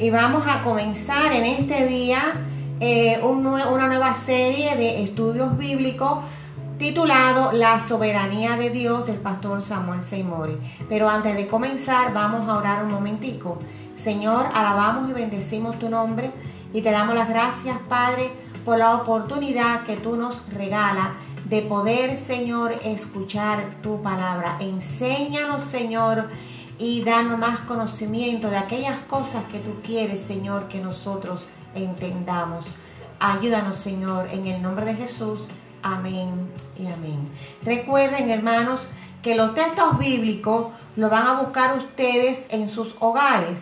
y vamos a comenzar en este día eh, una nueva serie de estudios bíblicos titulado La soberanía de Dios del pastor Samuel Seymour. Pero antes de comenzar, vamos a orar un momentico. Señor, alabamos y bendecimos tu nombre y te damos las gracias, Padre, por la oportunidad que tú nos regalas de poder, Señor, escuchar tu palabra. Enséñanos, Señor, y danos más conocimiento de aquellas cosas que tú quieres, Señor, que nosotros entendamos. Ayúdanos, Señor, en el nombre de Jesús. Amén y amén. Recuerden, hermanos, que los textos bíblicos lo van a buscar ustedes en sus hogares.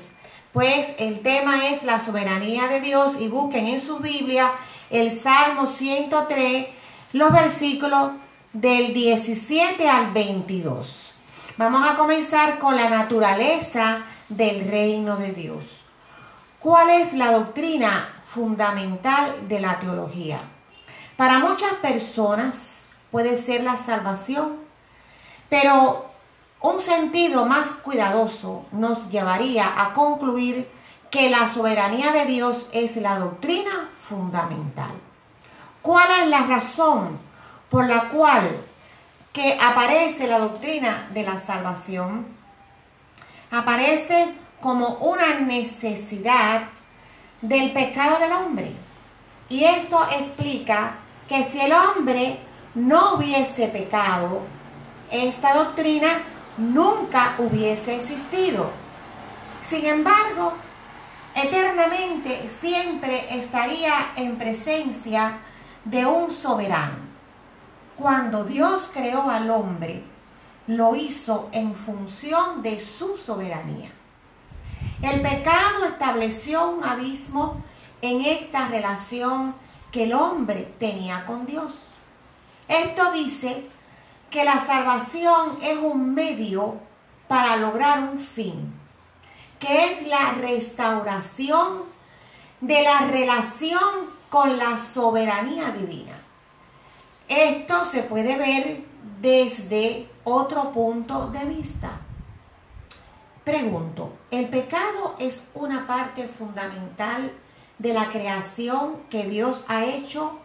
Pues el tema es la soberanía de Dios y busquen en su Biblia el Salmo 103 los versículos del 17 al 22. Vamos a comenzar con la naturaleza del reino de Dios. ¿Cuál es la doctrina fundamental de la teología? Para muchas personas puede ser la salvación, pero un sentido más cuidadoso nos llevaría a concluir que la soberanía de Dios es la doctrina fundamental. ¿Cuál es la razón por la cual que aparece la doctrina de la salvación? Aparece como una necesidad del pecado del hombre. Y esto explica que si el hombre no hubiese pecado, esta doctrina nunca hubiese existido. Sin embargo, eternamente siempre estaría en presencia de un soberano. Cuando Dios creó al hombre, lo hizo en función de su soberanía. El pecado estableció un abismo en esta relación que el hombre tenía con Dios. Esto dice que la salvación es un medio para lograr un fin, que es la restauración de la relación con la soberanía divina. Esto se puede ver desde otro punto de vista. Pregunto, ¿el pecado es una parte fundamental de la creación que Dios ha hecho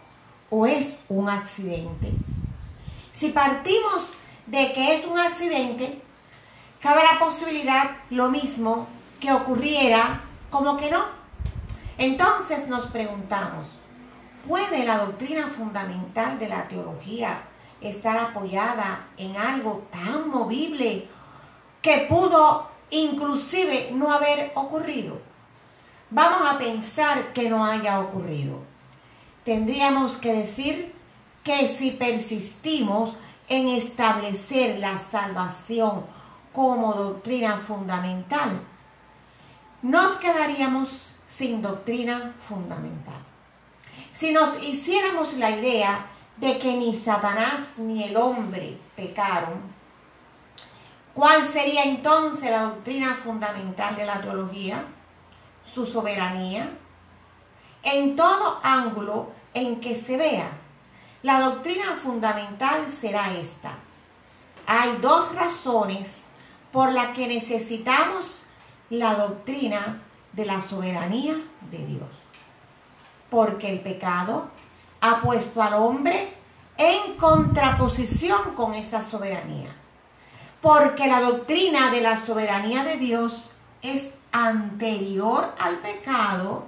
o es un accidente? Si partimos de que es un accidente, cabe la posibilidad lo mismo que ocurriera como que no. Entonces nos preguntamos, ¿puede la doctrina fundamental de la teología estar apoyada en algo tan movible que pudo inclusive no haber ocurrido? Vamos a pensar que no haya ocurrido. Tendríamos que decir que si persistimos en establecer la salvación como doctrina fundamental, nos quedaríamos sin doctrina fundamental. Si nos hiciéramos la idea de que ni Satanás ni el hombre pecaron, ¿cuál sería entonces la doctrina fundamental de la teología? Su soberanía. En todo ángulo en que se vea, la doctrina fundamental será esta. Hay dos razones por las que necesitamos la doctrina de la soberanía de Dios. Porque el pecado ha puesto al hombre en contraposición con esa soberanía. Porque la doctrina de la soberanía de Dios es anterior al pecado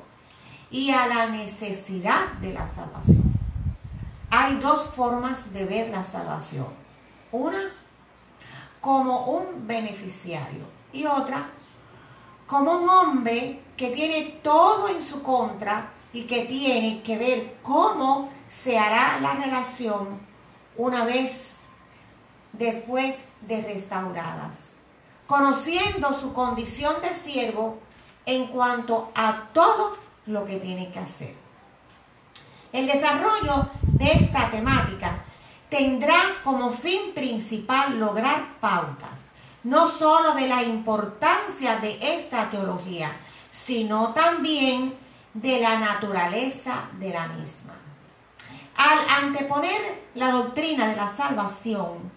y a la necesidad de la salvación. Hay dos formas de ver la salvación. Una como un beneficiario y otra como un hombre que tiene todo en su contra y que tiene que ver cómo se hará la relación una vez después de restauradas, conociendo su condición de siervo en cuanto a todo lo que tiene que hacer. El desarrollo de esta temática tendrá como fin principal lograr pautas no solo de la importancia de esta teología, sino también de la naturaleza de la misma. Al anteponer la doctrina de la salvación,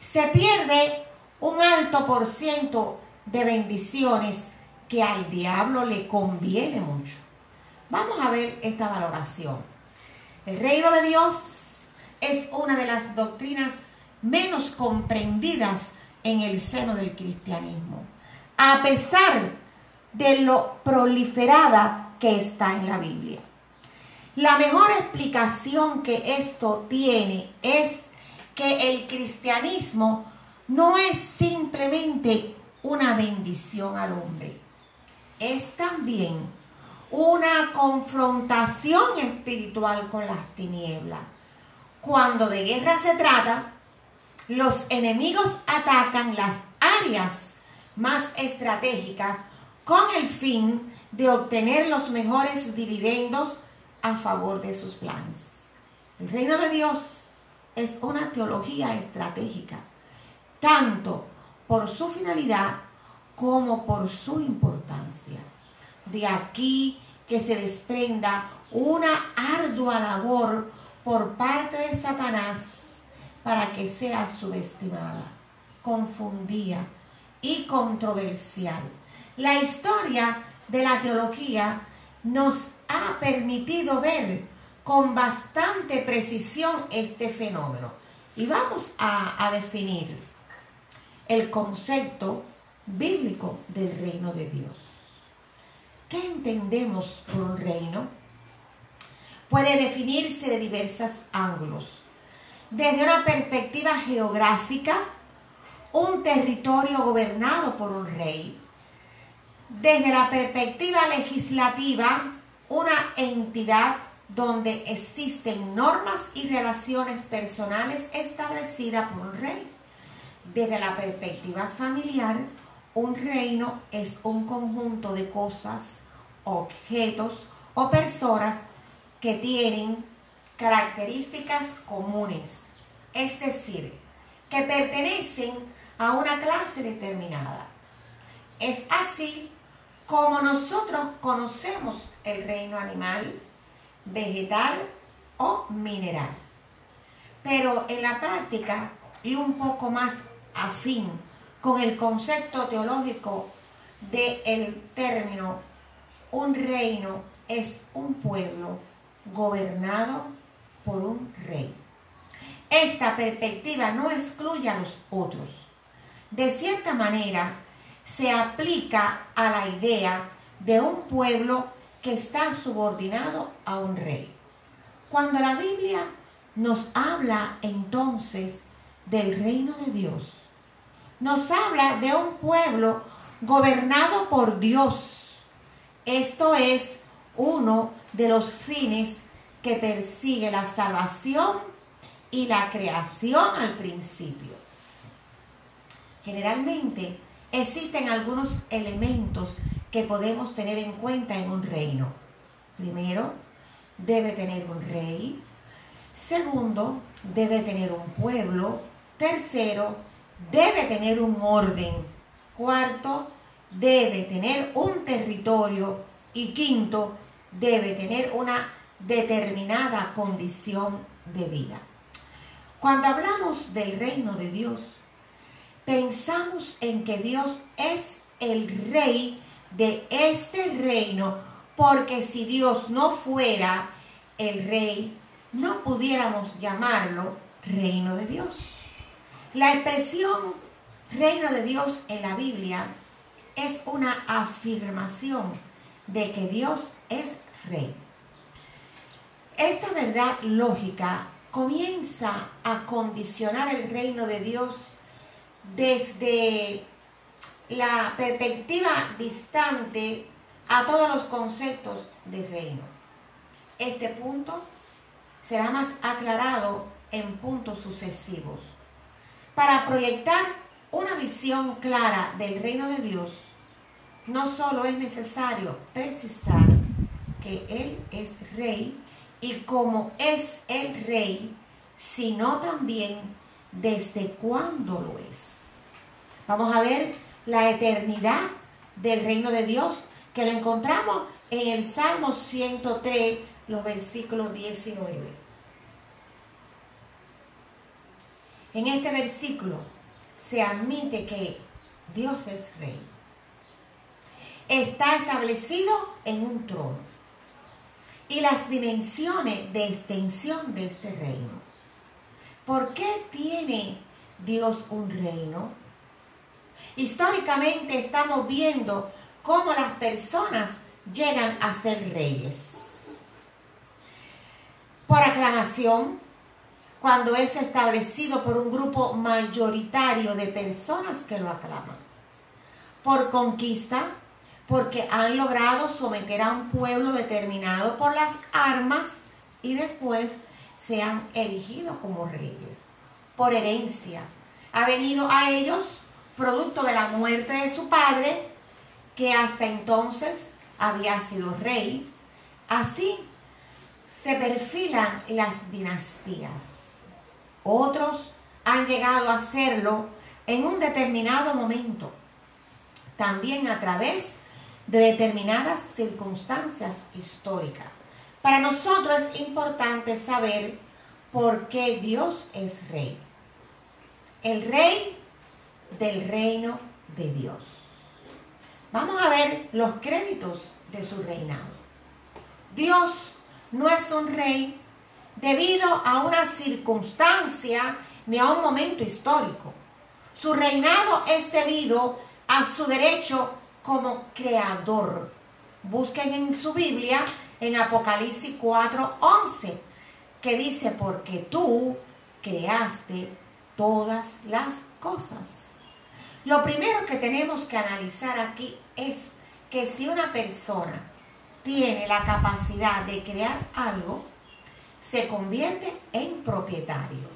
se pierde un alto por ciento de bendiciones que al diablo le conviene mucho. Vamos a ver esta valoración. El reino de Dios es una de las doctrinas menos comprendidas en el seno del cristianismo, a pesar de lo proliferada que está en la Biblia. La mejor explicación que esto tiene es que el cristianismo no es simplemente una bendición al hombre, es también una confrontación espiritual con las tinieblas. Cuando de guerra se trata, los enemigos atacan las áreas más estratégicas con el fin de obtener los mejores dividendos a favor de sus planes. El reino de Dios es una teología estratégica, tanto por su finalidad como por su importancia. De aquí que se desprenda una ardua labor por parte de Satanás para que sea subestimada, confundida y controversial. La historia de la teología nos ha permitido ver con bastante precisión este fenómeno. Y vamos a, a definir el concepto bíblico del reino de Dios. ¿Qué entendemos por un reino? Puede definirse de diversos ángulos. Desde una perspectiva geográfica, un territorio gobernado por un rey. Desde la perspectiva legislativa, una entidad donde existen normas y relaciones personales establecidas por un rey. Desde la perspectiva familiar, un reino es un conjunto de cosas, objetos o personas que tienen características comunes, es decir, que pertenecen a una clase determinada. Es así como nosotros conocemos el reino animal, vegetal o mineral. Pero en la práctica y un poco más afín con el concepto teológico del término un reino es un pueblo gobernado por un rey. Esta perspectiva no excluye a los otros. De cierta manera, se aplica a la idea de un pueblo que está subordinado a un rey. Cuando la Biblia nos habla entonces del reino de Dios, nos habla de un pueblo gobernado por Dios. Esto es uno de los fines que persigue la salvación y la creación al principio. Generalmente existen algunos elementos que podemos tener en cuenta en un reino. Primero, debe tener un rey. Segundo, debe tener un pueblo. Tercero, debe tener un orden. Cuarto, debe tener un territorio. Y quinto, debe tener una determinada condición de vida. Cuando hablamos del reino de Dios, pensamos en que Dios es el rey de este reino, porque si Dios no fuera el rey, no pudiéramos llamarlo reino de Dios. La expresión reino de Dios en la Biblia es una afirmación de que Dios es rey. Esta verdad lógica comienza a condicionar el reino de Dios desde la perspectiva distante a todos los conceptos de reino. Este punto será más aclarado en puntos sucesivos. Para proyectar una visión clara del reino de Dios, no solo es necesario precisar que Él es rey y como es el rey, sino también desde cuándo lo es. Vamos a ver la eternidad del reino de Dios, que lo encontramos en el Salmo 103, los versículos 19. En este versículo se admite que Dios es rey. Está establecido en un trono. Y las dimensiones de extensión de este reino. ¿Por qué tiene Dios un reino? Históricamente estamos viendo cómo las personas llegan a ser reyes. Por aclamación, cuando es establecido por un grupo mayoritario de personas que lo aclaman. Por conquista, porque han logrado someter a un pueblo determinado por las armas y después se han erigido como reyes. Por herencia, ha venido a ellos producto de la muerte de su padre, que hasta entonces había sido rey. Así se perfilan las dinastías. Otros han llegado a hacerlo en un determinado momento, también a través de determinadas circunstancias históricas. Para nosotros es importante saber por qué Dios es rey. El rey del reino de Dios. Vamos a ver los créditos de su reinado. Dios no es un rey debido a una circunstancia ni a un momento histórico. Su reinado es debido a su derecho como creador. Busquen en su Biblia en Apocalipsis 4:11, que dice, porque tú creaste todas las cosas. Lo primero que tenemos que analizar aquí es que si una persona tiene la capacidad de crear algo, se convierte en propietario.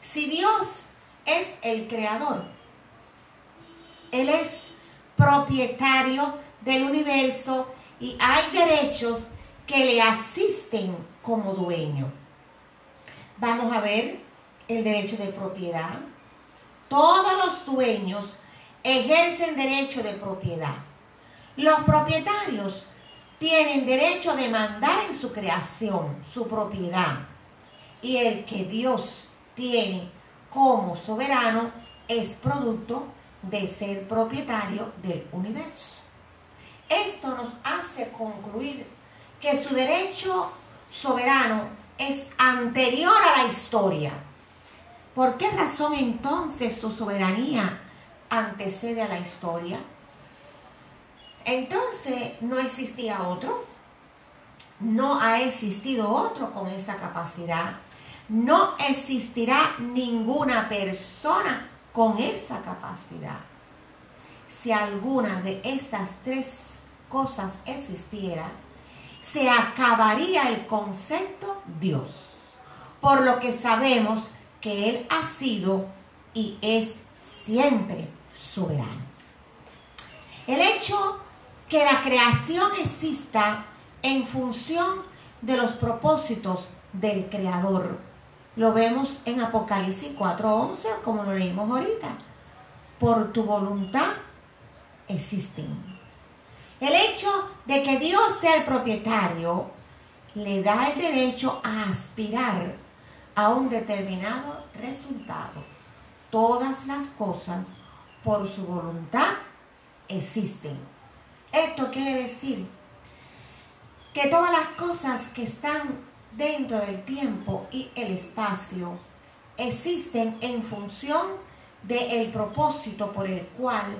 Si Dios es el creador, Él es propietario del universo y hay derechos que le asisten como dueño. Vamos a ver el derecho de propiedad. Todos los dueños ejercen derecho de propiedad. Los propietarios tienen derecho a demandar en su creación, su propiedad. Y el que Dios tiene como soberano es producto de ser propietario del universo. Esto nos hace concluir que su derecho soberano es anterior a la historia. ¿Por qué razón entonces su soberanía antecede a la historia? Entonces no existía otro, no ha existido otro con esa capacidad, no existirá ninguna persona con esa capacidad. Si alguna de estas tres cosas existiera, se acabaría el concepto Dios, por lo que sabemos que Él ha sido y es siempre soberano. El hecho que la creación exista en función de los propósitos del Creador. Lo vemos en Apocalipsis 4:11, como lo leímos ahorita. Por tu voluntad existen. El hecho de que Dios sea el propietario le da el derecho a aspirar a un determinado resultado. Todas las cosas por su voluntad existen. Esto quiere decir que todas las cosas que están dentro del tiempo y el espacio existen en función del propósito por el cual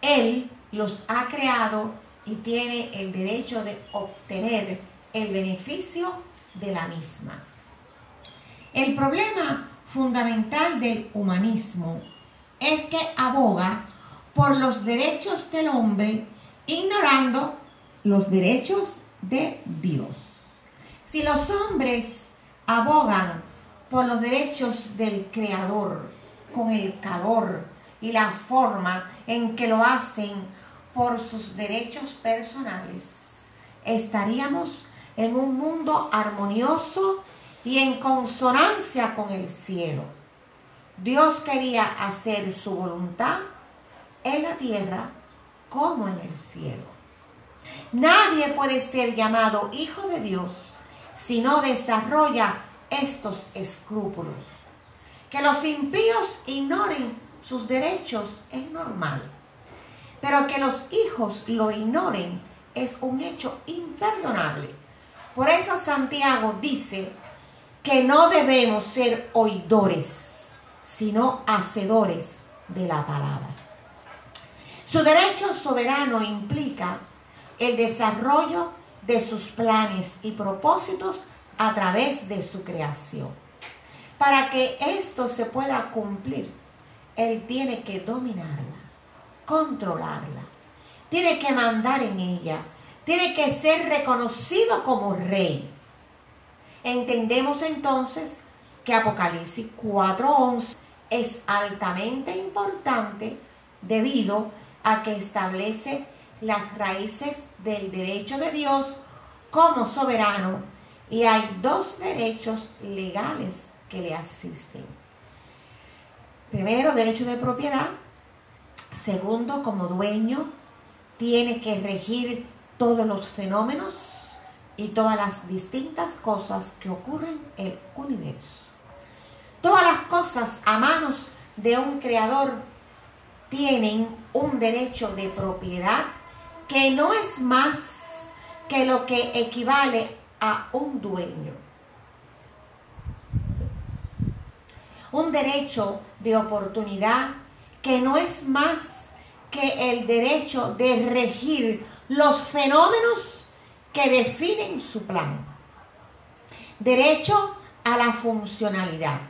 Él los ha creado y tiene el derecho de obtener el beneficio de la misma. El problema fundamental del humanismo es que aboga por los derechos del hombre ignorando los derechos de Dios. Si los hombres abogan por los derechos del Creador con el calor y la forma en que lo hacen por sus derechos personales, estaríamos en un mundo armonioso y en consonancia con el cielo. Dios quería hacer su voluntad en la tierra como en el cielo. Nadie puede ser llamado hijo de Dios si no desarrolla estos escrúpulos. Que los impíos ignoren sus derechos es normal. Pero que los hijos lo ignoren es un hecho imperdonable. Por eso Santiago dice que no debemos ser oidores, sino hacedores de la palabra. Su derecho soberano implica el desarrollo de sus planes y propósitos a través de su creación. Para que esto se pueda cumplir, Él tiene que dominarla, controlarla, tiene que mandar en ella, tiene que ser reconocido como rey. Entendemos entonces que Apocalipsis 4.11 es altamente importante debido a que establece las raíces del derecho de Dios como soberano y hay dos derechos legales que le asisten. Primero, derecho de propiedad. Segundo, como dueño, tiene que regir todos los fenómenos y todas las distintas cosas que ocurren en el universo. Todas las cosas a manos de un creador tienen un derecho de propiedad que no es más que lo que equivale a un dueño. Un derecho de oportunidad que no es más que el derecho de regir los fenómenos que definen su plan. Derecho a la funcionalidad,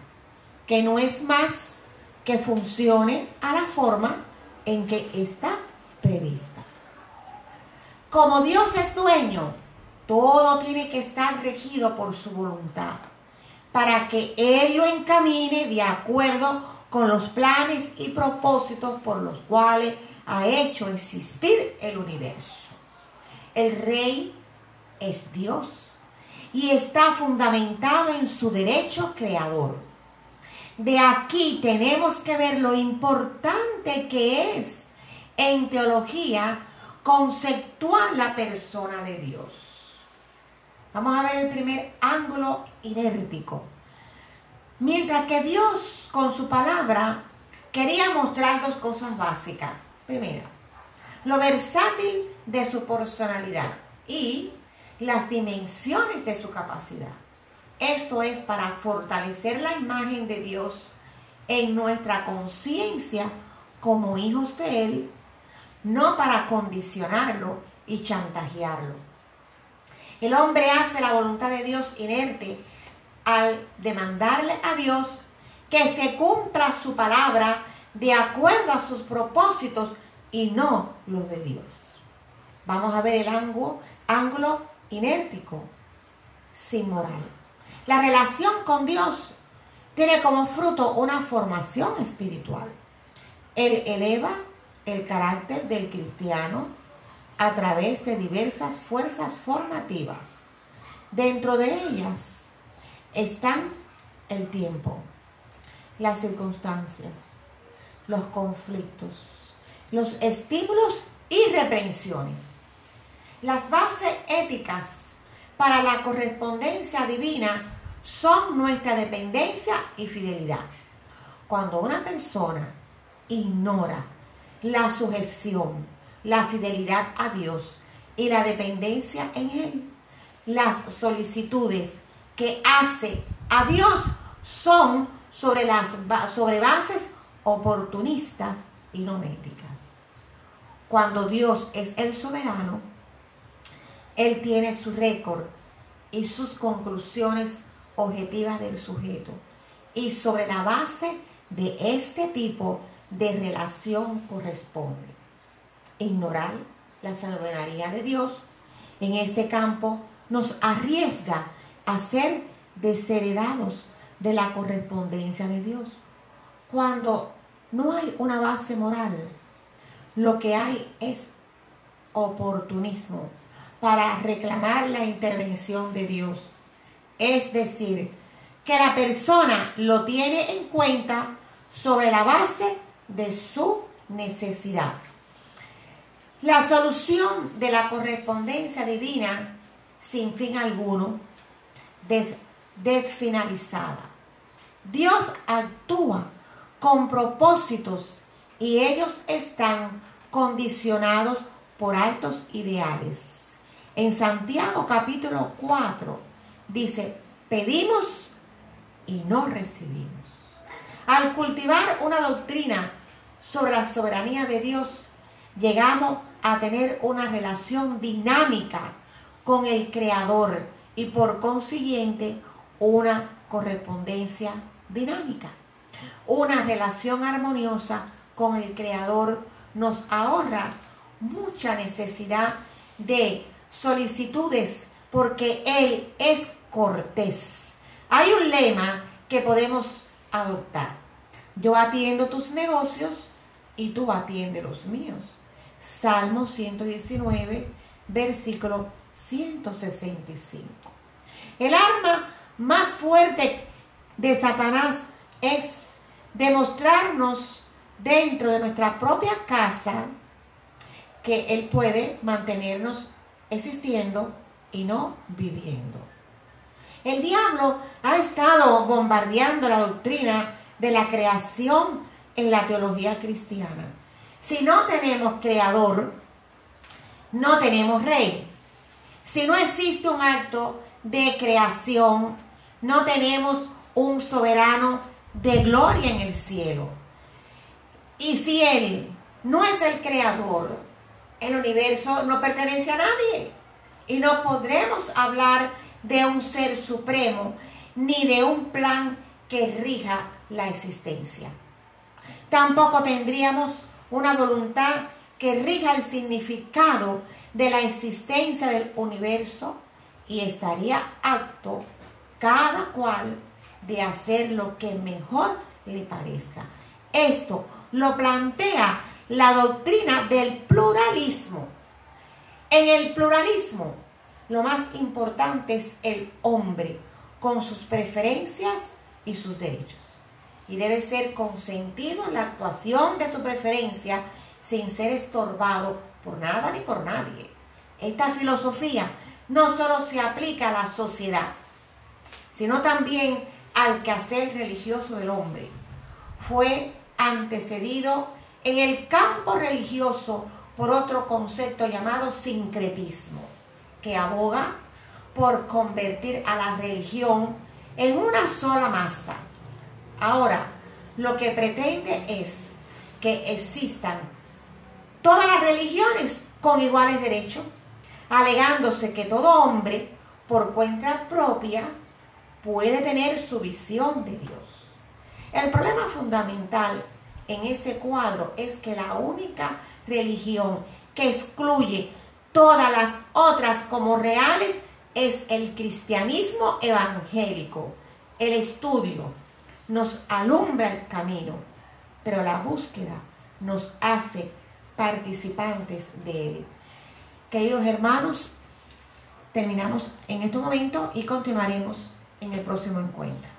que no es más que funcione a la forma en que está prevista. Como Dios es dueño, todo tiene que estar regido por su voluntad, para que Él lo encamine de acuerdo con los planes y propósitos por los cuales ha hecho existir el universo. El rey es Dios y está fundamentado en su derecho creador. De aquí tenemos que ver lo importante que es en teología conceptual la persona de Dios. Vamos a ver el primer ángulo inértico. Mientras que Dios con su palabra quería mostrar dos cosas básicas. Primero, lo versátil de su personalidad y las dimensiones de su capacidad. Esto es para fortalecer la imagen de Dios en nuestra conciencia como hijos de Él, no para condicionarlo y chantajearlo. El hombre hace la voluntad de Dios inerte al demandarle a Dios que se cumpla su palabra de acuerdo a sus propósitos y no los de Dios. Vamos a ver el ángulo, ángulo inértico, sin moral. La relación con Dios tiene como fruto una formación espiritual. Él eleva el carácter del cristiano a través de diversas fuerzas formativas. Dentro de ellas están el tiempo, las circunstancias, los conflictos, los estímulos y reprensiones. Las bases éticas para la correspondencia divina son nuestra dependencia y fidelidad. Cuando una persona ignora la sujeción, la fidelidad a Dios y la dependencia en Él, las solicitudes que hace a Dios son sobre, las, sobre bases oportunistas y no éticas. Cuando Dios es el soberano, Él tiene su récord y sus conclusiones objetivas del sujeto. Y sobre la base de este tipo de relación corresponde ignorar la soberanía de Dios en este campo nos arriesga a ser desheredados de la correspondencia de Dios. Cuando no hay una base moral, lo que hay es oportunismo para reclamar la intervención de Dios. Es decir, que la persona lo tiene en cuenta sobre la base de su necesidad. La solución de la correspondencia divina sin fin alguno, desfinalizada. Dios actúa con propósitos y ellos están condicionados por altos ideales. En Santiago capítulo 4 dice, pedimos y no recibimos. Al cultivar una doctrina sobre la soberanía de Dios, llegamos a tener una relación dinámica con el Creador y por consiguiente una correspondencia dinámica. Una relación armoniosa con el Creador nos ahorra mucha necesidad de solicitudes porque Él es cortés. Hay un lema que podemos adoptar. Yo atiendo tus negocios y tú atiende los míos. Salmo 119, versículo 165. El arma más fuerte de Satanás es demostrarnos dentro de nuestra propia casa que Él puede mantenernos existiendo y no viviendo. El diablo ha estado bombardeando la doctrina de la creación en la teología cristiana. Si no tenemos creador, no tenemos rey. Si no existe un acto de creación, no tenemos un soberano de gloria en el cielo. Y si Él no es el creador, el universo no pertenece a nadie. Y no podremos hablar de un ser supremo ni de un plan que rija la existencia. Tampoco tendríamos una voluntad que rija el significado de la existencia del universo y estaría apto cada cual de hacer lo que mejor le parezca. Esto lo plantea la doctrina del pluralismo. En el pluralismo, lo más importante es el hombre con sus preferencias y sus derechos y debe ser consentido en la actuación de su preferencia sin ser estorbado por nada ni por nadie. Esta filosofía no solo se aplica a la sociedad, sino también al quehacer religioso del hombre. Fue antecedido en el campo religioso por otro concepto llamado sincretismo, que aboga por convertir a la religión en una sola masa Ahora, lo que pretende es que existan todas las religiones con iguales derechos, alegándose que todo hombre, por cuenta propia, puede tener su visión de Dios. El problema fundamental en ese cuadro es que la única religión que excluye todas las otras como reales es el cristianismo evangélico, el estudio, nos alumbra el camino, pero la búsqueda nos hace participantes de él. Queridos hermanos, terminamos en este momento y continuaremos en el próximo encuentro.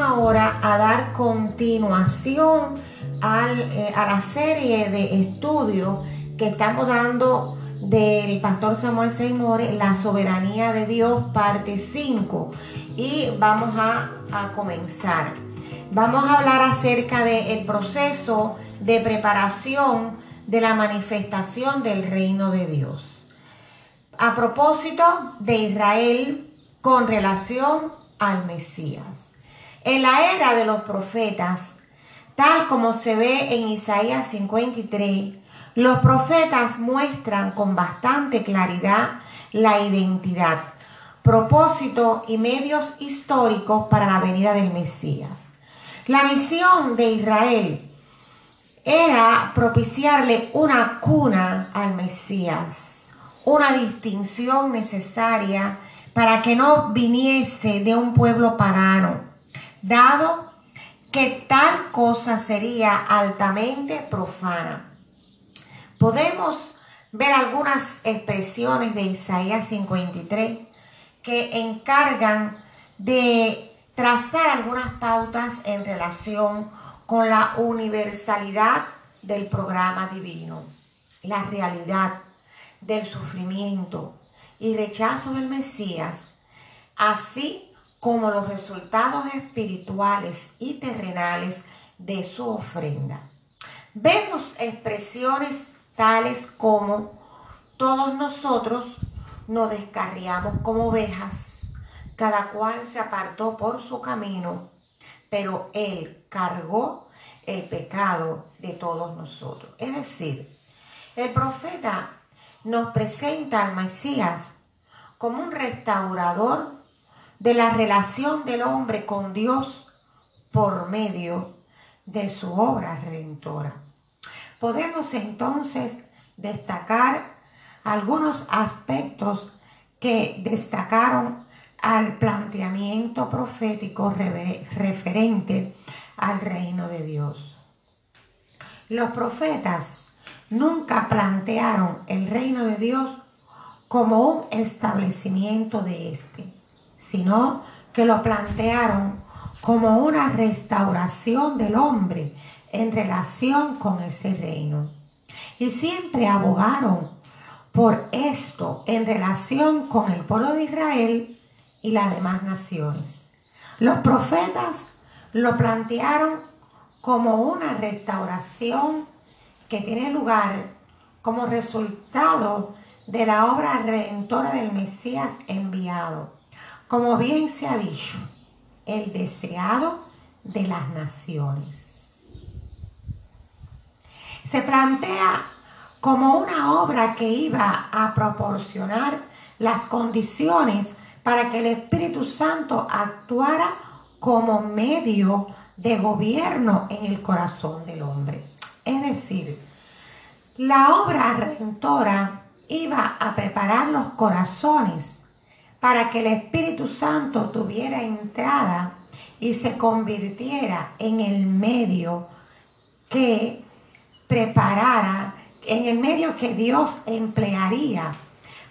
Ahora a dar continuación eh, a la serie de estudios que estamos dando del pastor Samuel Seymour, La soberanía de Dios, parte 5. Y vamos a comenzar. Vamos a hablar acerca del proceso de preparación de la manifestación del reino de Dios. A propósito de Israel, con relación al Mesías. En la era de los profetas, tal como se ve en Isaías 53, los profetas muestran con bastante claridad la identidad, propósito y medios históricos para la venida del Mesías. La misión de Israel era propiciarle una cuna al Mesías, una distinción necesaria para que no viniese de un pueblo pagano, dado que tal cosa sería altamente profana. Podemos ver algunas expresiones de Isaías 53 que encargan de trazar algunas pautas en relación con la universalidad del programa divino, la realidad del sufrimiento y rechazo del Mesías, así como los resultados espirituales y terrenales de su ofrenda. Vemos expresiones tales como todos nosotros nos descarriamos como ovejas, cada cual se apartó por su camino, pero Él cargó el pecado de todos nosotros. Es decir, el profeta nos presenta al Mesías como un restaurador de la relación del hombre con Dios por medio de su obra redentora. Podemos entonces destacar algunos aspectos que destacaron al planteamiento profético referente al reino de Dios. Los profetas nunca plantearon el reino de Dios como un establecimiento de éste, sino que lo plantearon como una restauración del hombre en relación con ese reino. Y siempre abogaron por esto en relación con el pueblo de Israel y las demás naciones. Los profetas lo plantearon como una restauración que tiene lugar como resultado de la obra redentora del Mesías enviado. Como bien se ha dicho, el deseado de las naciones. Se plantea como una obra que iba a proporcionar las condiciones para que el Espíritu Santo actuara como medio de gobierno en el corazón del hombre. Es decir, la obra redentora iba a preparar los corazones para que el Espíritu Santo tuviera entrada y se convirtiera en el medio que preparara, en el medio que Dios emplearía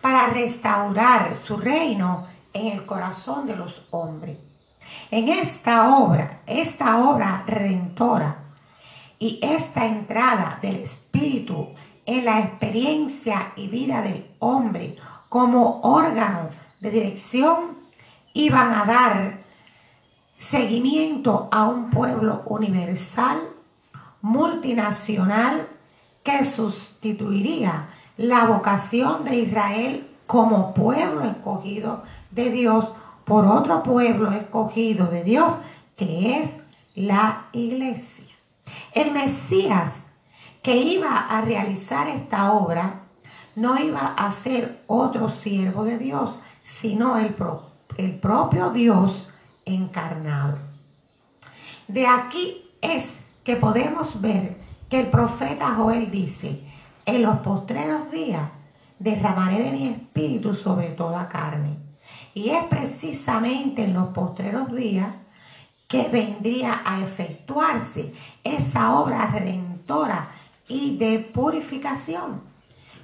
para restaurar su reino en el corazón de los hombres. En esta obra, esta obra redentora y esta entrada del Espíritu en la experiencia y vida del hombre como órgano de dirección, iban a dar seguimiento a un pueblo universal, multinacional, que sustituiría la vocación de Israel como pueblo escogido de Dios por otro pueblo escogido de Dios, que es la iglesia. El Mesías que iba a realizar esta obra no iba a ser otro siervo de Dios, sino el, el propio Dios encarnado. De aquí es que podemos ver que el profeta Joel dice, en los postreros días derramaré de mi espíritu sobre toda carne. Y es precisamente en los postreros días que vendría a efectuarse esa obra redentora y de purificación.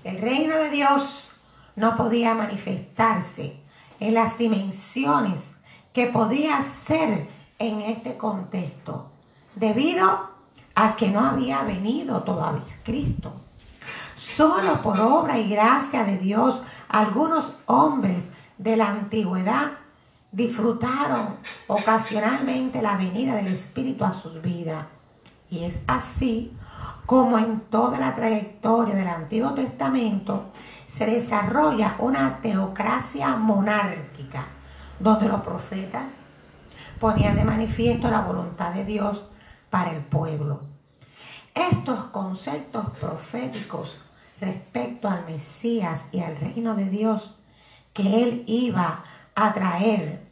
El reino de Dios no podía manifestarse en las dimensiones que podía ser en este contexto, debido a que no había venido todavía Cristo. Solo por obra y gracia de Dios, algunos hombres de la antigüedad disfrutaron ocasionalmente la venida del Espíritu a sus vidas. Y es así como en toda la trayectoria del Antiguo Testamento se desarrolla una teocracia monárquica, donde los profetas ponían de manifiesto la voluntad de Dios para el pueblo. Estos conceptos proféticos respecto al Mesías y al reino de Dios que él iba a traer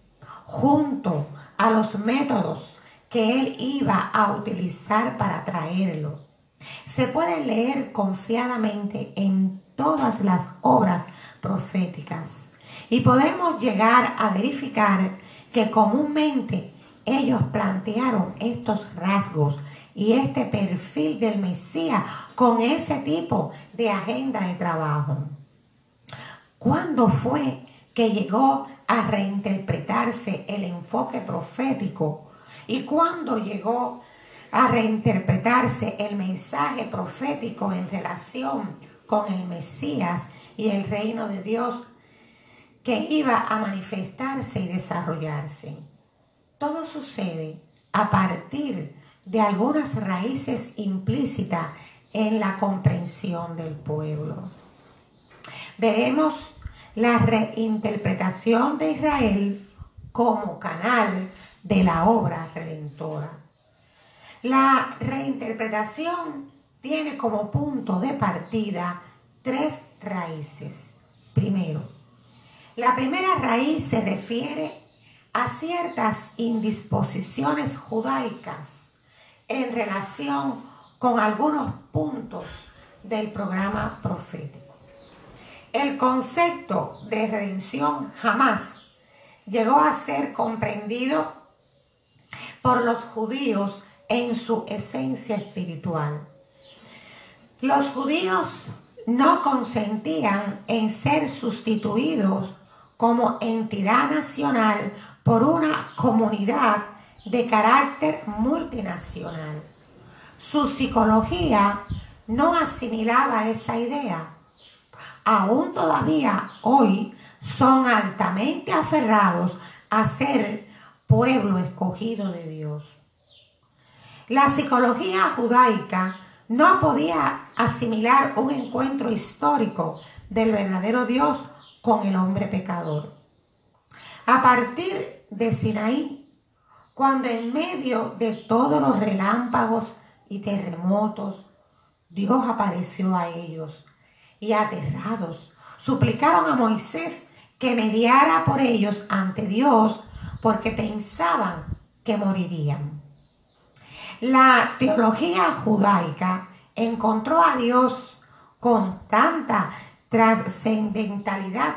junto a los métodos que él iba a utilizar para traerlo. Se puede leer confiadamente en todas las obras proféticas. Y podemos llegar a verificar que comúnmente ellos plantearon estos rasgos y este perfil del Mesías con ese tipo de agenda de trabajo. ¿Cuándo fue que llegó a reinterpretarse el enfoque profético? ¿Y cuándo llegó a reinterpretarse el mensaje profético en relación con el Mesías y el reino de Dios que iba a manifestarse y desarrollarse? Todo sucede a partir de algunas raíces implícitas en la comprensión del pueblo. Veremos la reinterpretación de Israel como canal de la obra redentora. La reinterpretación tiene como punto de partida tres raíces. Primero, la primera raíz se refiere a ciertas indisposiciones judaicas en relación con algunos puntos del programa profético. El concepto de redención jamás llegó a ser comprendido por los judíos en su esencia espiritual. Los judíos no consentían en ser sustituidos como entidad nacional por una comunidad de carácter multinacional. Su psicología no asimilaba esa idea. Aún todavía hoy son altamente aferrados a ser pueblo escogido de Dios. La psicología judaica no podía asimilar un encuentro histórico del verdadero Dios con el hombre pecador. A partir de Sinaí, cuando en medio de todos los relámpagos y terremotos, Dios apareció a ellos y aterrados suplicaron a Moisés que mediara por ellos ante Dios porque pensaban que morirían. La teología judaica encontró a Dios con tanta trascendentalidad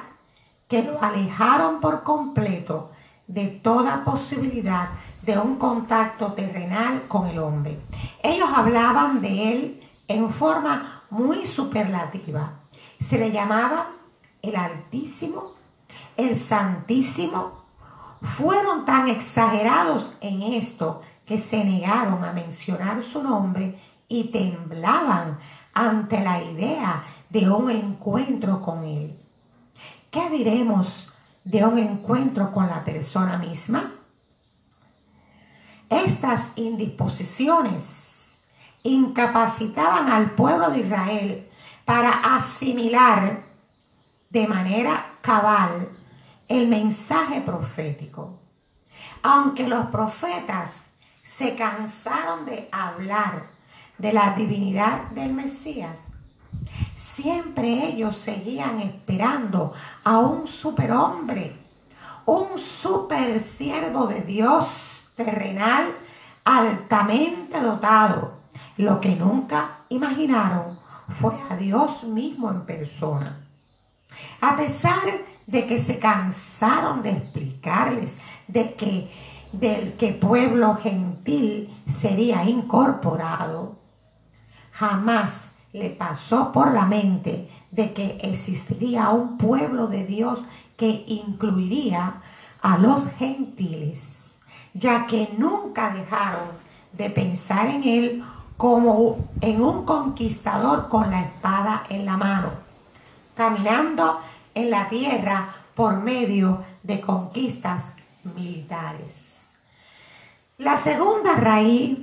que lo alejaron por completo de toda posibilidad de un contacto terrenal con el hombre. Ellos hablaban de él en forma muy superlativa. Se le llamaba el Altísimo, el Santísimo, fueron tan exagerados en esto que se negaron a mencionar su nombre y temblaban ante la idea de un encuentro con Él. ¿Qué diremos de un encuentro con la persona misma? Estas indisposiciones incapacitaban al pueblo de Israel para asimilar de manera cabal el mensaje profético. Aunque los profetas se cansaron de hablar de la divinidad del Mesías, siempre ellos seguían esperando a un superhombre, un super siervo de Dios terrenal altamente dotado. Lo que nunca imaginaron fue a Dios mismo en persona. A pesar de que se cansaron de explicarles de que del que pueblo gentil sería incorporado, jamás le pasó por la mente de que existiría un pueblo de Dios que incluiría a los gentiles, ya que nunca dejaron de pensar en él como en un conquistador con la espada en la mano, caminando en la tierra por medio de conquistas militares. La segunda raíz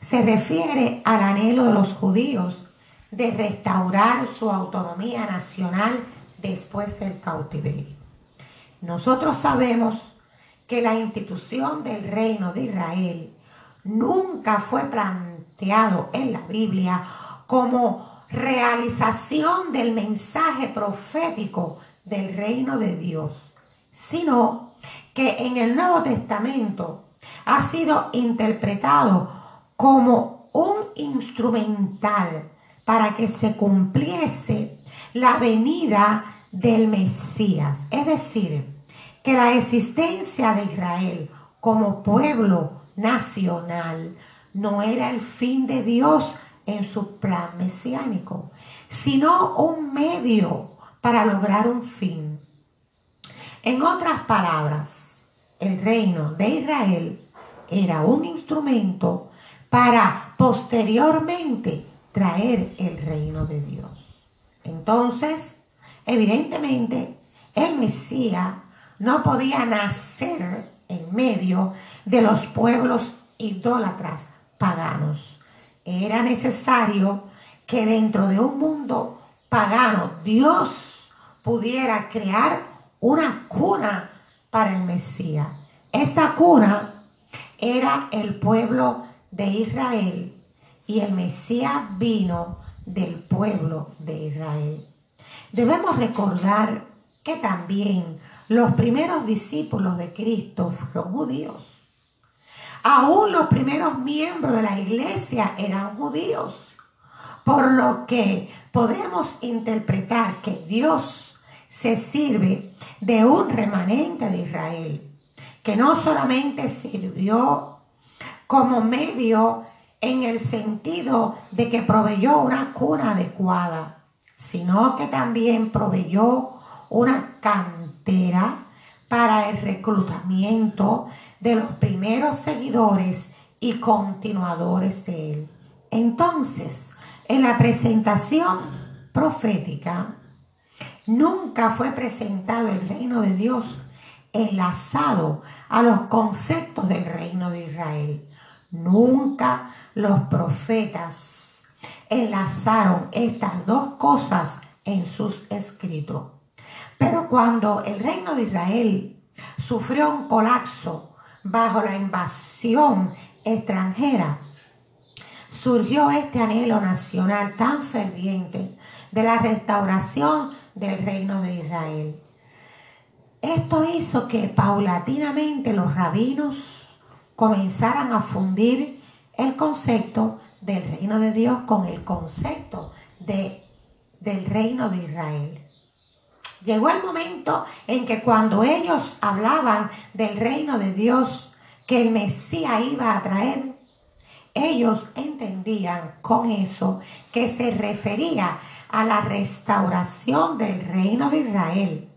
se refiere al anhelo de los judíos de restaurar su autonomía nacional después del cautiverio. Nosotros sabemos que la institución del reino de Israel nunca fue planteado en la Biblia como realización del mensaje profético del reino de Dios, sino que en el Nuevo Testamento ha sido interpretado como un instrumental para que se cumpliese la venida del Mesías. Es decir, que la existencia de Israel como pueblo nacional no era el fin de Dios en su plan mesiánico, sino un medio para lograr un fin. En otras palabras, el reino de Israel era un instrumento para posteriormente traer el reino de Dios. Entonces, evidentemente, el Mesías no podía nacer en medio de los pueblos idólatras paganos. Era necesario que dentro de un mundo pagano Dios pudiera crear una cuna para el Mesías. Esta cuna era el pueblo de Israel y el Mesías vino del pueblo de Israel. Debemos recordar que también los primeros discípulos de Cristo fueron judíos. Aún los primeros miembros de la iglesia eran judíos. Por lo que podemos interpretar que Dios se sirve de un remanente de Israel, que no solamente sirvió como medio en el sentido de que proveyó una cuna adecuada, sino que también proveyó una cantera para el reclutamiento de los primeros seguidores y continuadores de él. Entonces, en la presentación profética, nunca fue presentado el reino de Dios enlazado a los conceptos del reino de Israel. Nunca los profetas enlazaron estas dos cosas en sus escritos. Pero cuando el reino de Israel sufrió un colapso bajo la invasión extranjera, surgió este anhelo nacional tan ferviente de la restauración del reino de Israel. Esto hizo que paulatinamente los rabinos comenzaran a fundir el concepto del reino de Dios con el concepto de, del reino de Israel. Llegó el momento en que cuando ellos hablaban del reino de Dios que el Mesías iba a traer, ellos entendían con eso que se refería a la restauración del reino de Israel.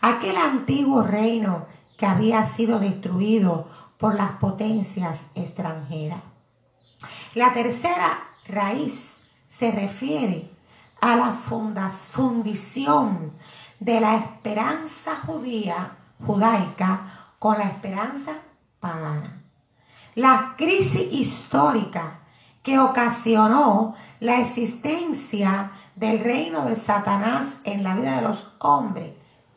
Aquel antiguo reino que había sido destruido por las potencias extranjeras. La tercera raíz se refiere a la fundición de la esperanza judía, judaica, con la esperanza pagana. La crisis histórica que ocasionó la existencia del reino de Satanás en la vida de los hombres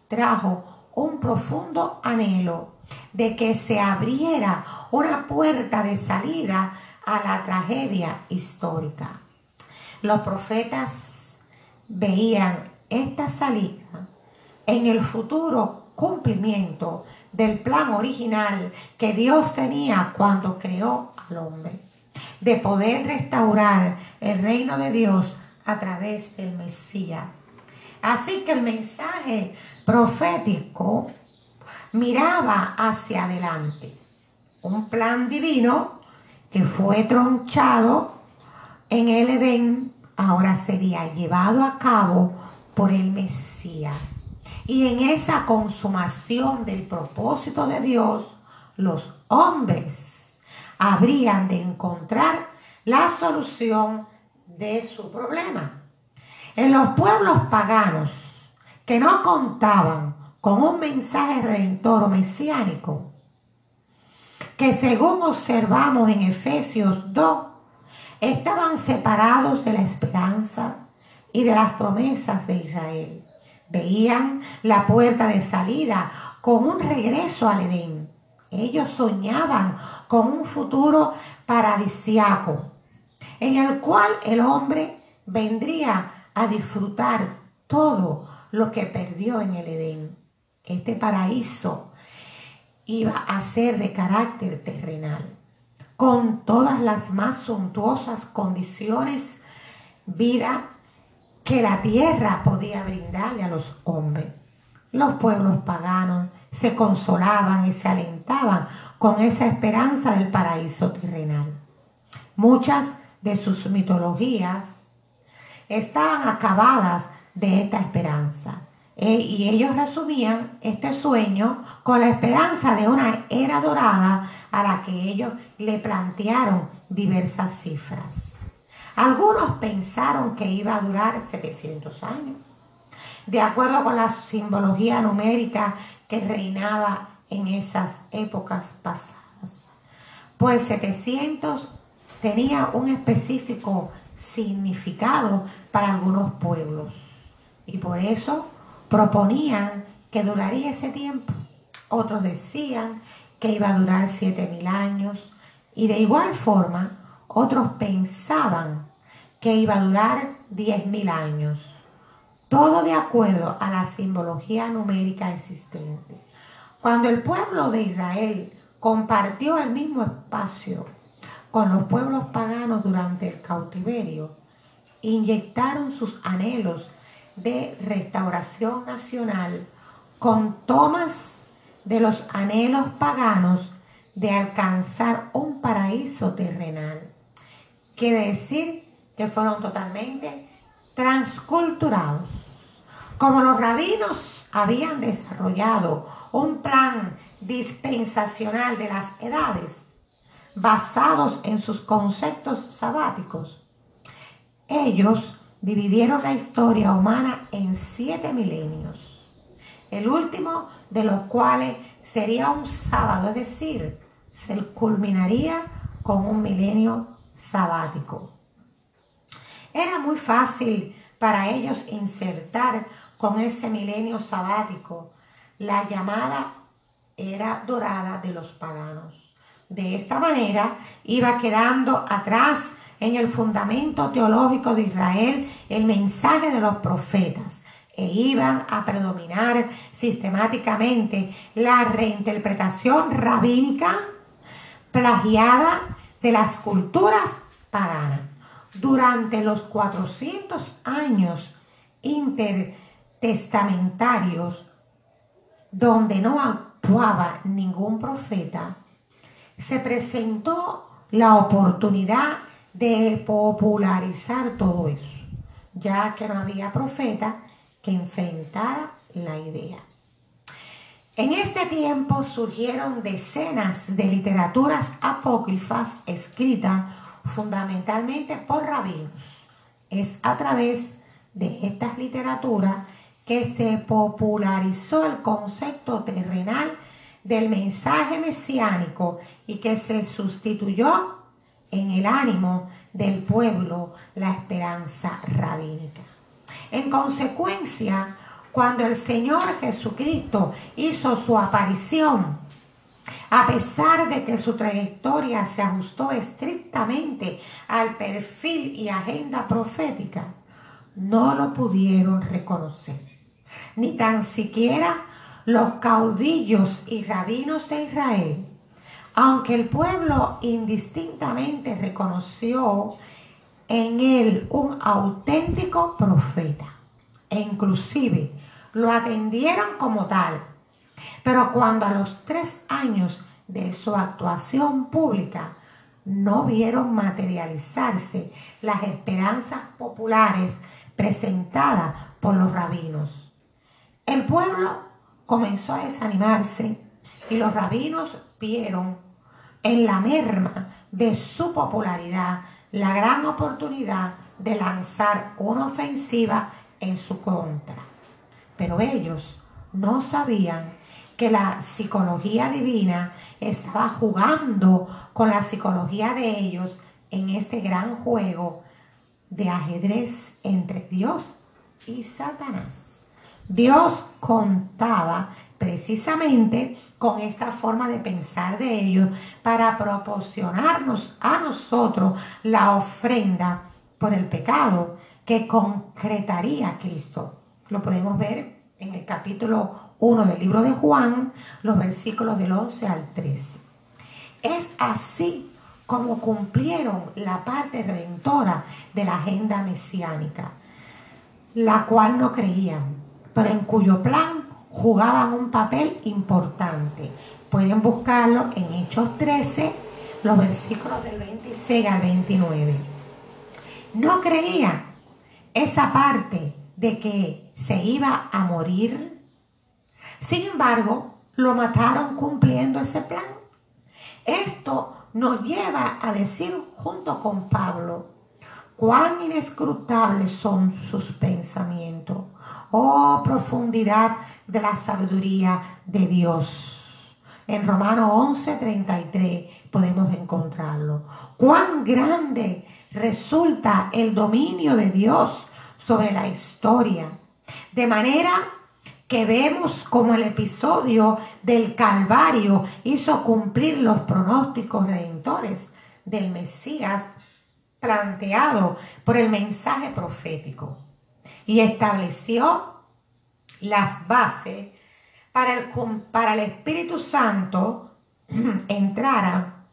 trajo un profundo anhelo de que se abriera una puerta de salida a la tragedia histórica. Los profetas veían esta salida en el futuro cumplimiento del plan original que Dios tenía cuando creó al hombre, de poder restaurar el reino de Dios a través del Mesías. Así que el mensaje profético miraba hacia adelante, un plan divino que fue tronchado en el Edén ahora sería llevado a cabo por el Mesías. Y en esa consumación del propósito de Dios, los hombres habrían de encontrar la solución de su problema. En los pueblos paganos que no contaban con un mensaje redentor o mesiánico, que según observamos en Efesios 2, estaban separados de la esperanza y de las promesas de Israel. Veían la puerta de salida con un regreso al Edén. Ellos soñaban con un futuro paradisiaco en el cual el hombre vendría a disfrutar todo lo que perdió en el Edén. Este paraíso iba a ser de carácter terrenal con todas las más suntuosas condiciones, vida que la tierra podía brindarle a los hombres. Los pueblos paganos se consolaban y se alentaban con esa esperanza del paraíso terrenal. Muchas de sus mitologías estaban acabadas de esta esperanza. Eh, y ellos resumían este sueño con la esperanza de una era dorada a la que ellos le plantearon diversas cifras. Algunos pensaron que iba a durar 700 años, de acuerdo con la simbología numérica que reinaba en esas épocas pasadas. Pues 700 tenía un específico significado para algunos pueblos y por eso proponían que duraría ese tiempo. Otros decían que iba a durar siete mil años y de igual forma otros pensaban que iba a durar diez mil años. Todo de acuerdo a la simbología numérica existente. Cuando el pueblo de Israel compartió el mismo espacio con los pueblos paganos durante el cautiverio, inyectaron sus anhelos de restauración nacional con tomas de los anhelos paganos de alcanzar un paraíso terrenal. Quiere decir que fueron totalmente transculturados. Como los rabinos habían desarrollado un plan dispensacional de las edades basados en sus conceptos sabáticos, ellos dividieron la historia humana en siete milenios, el último de los cuales sería un sábado, es decir, se culminaría con un milenio sabático. Era muy fácil para ellos insertar con ese milenio sabático la llamada era dorada de los paganos. De esta manera iba quedando atrás en el fundamento teológico de Israel el mensaje de los profetas e iban a predominar sistemáticamente la reinterpretación rabínica plagiada de las culturas paganas. Durante los 400 años intertestamentarios donde no actuaba ningún profeta, se presentó la oportunidad de popularizar todo eso, ya que no había profeta que enfrentara la idea. En este tiempo surgieron decenas de literaturas apócrifas escritas fundamentalmente por rabinos. Es a través de estas literaturas que se popularizó el concepto terrenal del mensaje mesiánico y que se sustituyó en el ánimo del pueblo la esperanza rabínica. En consecuencia, cuando el Señor Jesucristo hizo su aparición, a pesar de que su trayectoria se ajustó estrictamente al perfil y agenda profética, no lo pudieron reconocer. Ni tan siquiera los caudillos y rabinos de Israel aunque el pueblo indistintamente reconoció en él un auténtico profeta e inclusive lo atendieron como tal. Pero cuando a los tres años de su actuación pública no vieron materializarse las esperanzas populares presentadas por los rabinos, el pueblo comenzó a desanimarse y los rabinos vieron en la merma de su popularidad la gran oportunidad de lanzar una ofensiva en su contra. Pero ellos no sabían que la psicología divina estaba jugando con la psicología de ellos en este gran juego de ajedrez entre Dios y Satanás. Dios contaba precisamente con esta forma de pensar de ellos para proporcionarnos a nosotros la ofrenda por el pecado que concretaría Cristo. Lo podemos ver en el capítulo 1 del libro de Juan, los versículos del 11 al 13. Es así como cumplieron la parte redentora de la agenda mesiánica. la cual no creían, pero en cuyo plan jugaban un papel importante. Pueden buscarlo en Hechos 13, los versículos del 26 al 29. No creían esa parte de que se iba a morir. Sin embargo, lo mataron cumpliendo ese plan. Esto nos lleva a decir junto con Pablo, cuán inescrutables son sus pensamientos. Oh, profundidad de la sabiduría de Dios. En Romanos 11:33 podemos encontrarlo. Cuán grande resulta el dominio de Dios sobre la historia. De manera que vemos como el episodio del Calvario hizo cumplir los pronósticos redentores del Mesías planteado por el mensaje profético y estableció las bases para el, para el Espíritu Santo entrara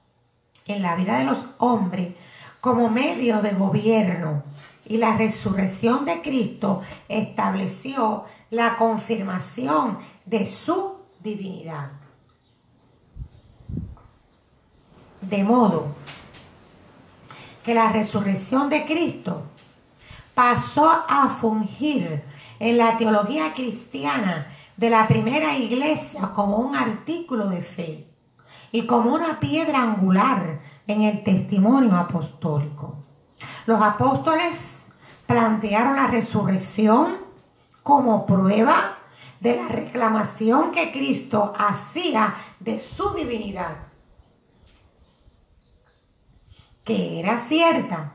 en la vida de los hombres como medio de gobierno y la resurrección de Cristo estableció la confirmación de su divinidad. De modo que la resurrección de Cristo pasó a fungir en la teología cristiana de la primera iglesia como un artículo de fe y como una piedra angular en el testimonio apostólico. Los apóstoles plantearon la resurrección como prueba de la reclamación que Cristo hacía de su divinidad, que era cierta,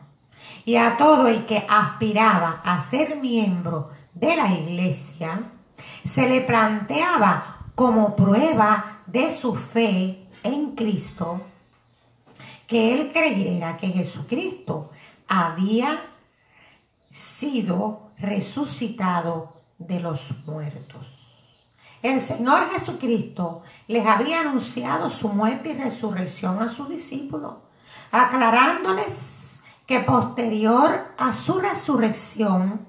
y a todo el que aspiraba a ser miembro de la iglesia, se le planteaba como prueba de su fe en Cristo, que él creyera que Jesucristo había sido resucitado de los muertos. El Señor Jesucristo les había anunciado su muerte y resurrección a sus discípulos, aclarándoles que posterior a su resurrección,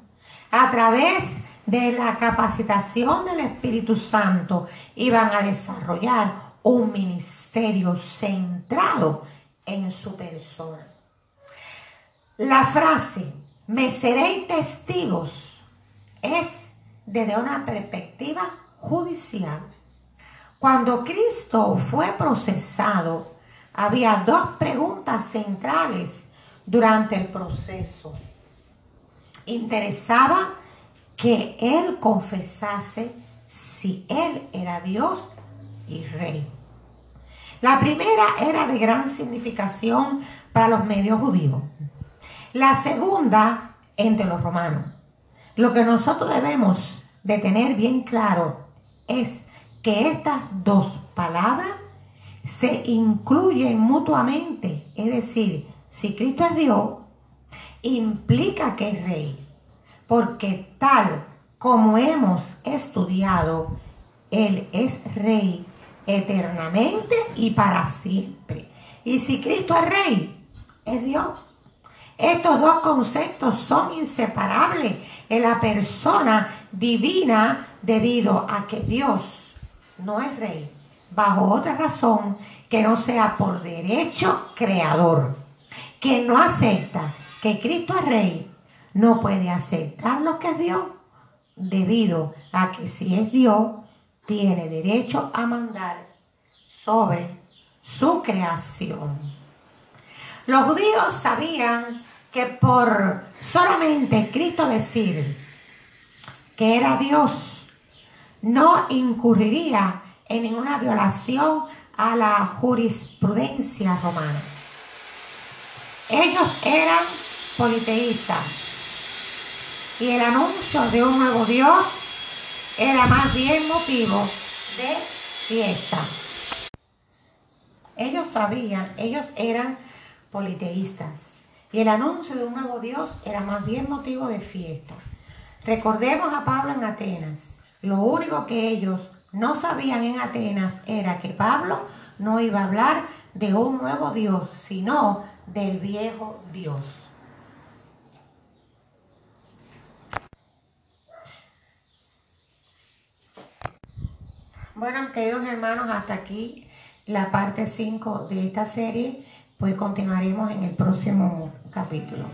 a través de la capacitación del Espíritu Santo, iban a desarrollar un ministerio centrado en su persona. La frase, me seréis testigos, es desde una perspectiva judicial. Cuando Cristo fue procesado, había dos preguntas centrales durante el proceso. Interesaba que él confesase si él era Dios y rey. La primera era de gran significación para los medios judíos. La segunda, entre los romanos. Lo que nosotros debemos de tener bien claro es que estas dos palabras se incluyen mutuamente. Es decir, si Cristo es Dios, implica que es rey. Porque tal como hemos estudiado, Él es rey eternamente y para siempre. Y si Cristo es rey, es Dios. Estos dos conceptos son inseparables en la persona divina debido a que Dios no es rey bajo otra razón que no sea por derecho creador. Que no acepta que Cristo es rey, no puede aceptar lo que es Dios debido a que si es Dios, tiene derecho a mandar sobre su creación. Los judíos sabían que por solamente Cristo decir que era Dios, no incurriría en ninguna violación a la jurisprudencia romana. Ellos eran politeístas y el anuncio de un nuevo Dios era más bien motivo de fiesta. Ellos sabían, ellos eran politeístas. Y el anuncio de un nuevo Dios era más bien motivo de fiesta. Recordemos a Pablo en Atenas. Lo único que ellos no sabían en Atenas era que Pablo no iba a hablar de un nuevo Dios, sino del viejo Dios. Bueno, queridos hermanos, hasta aquí la parte 5 de esta serie, pues continuaremos en el próximo capítulo.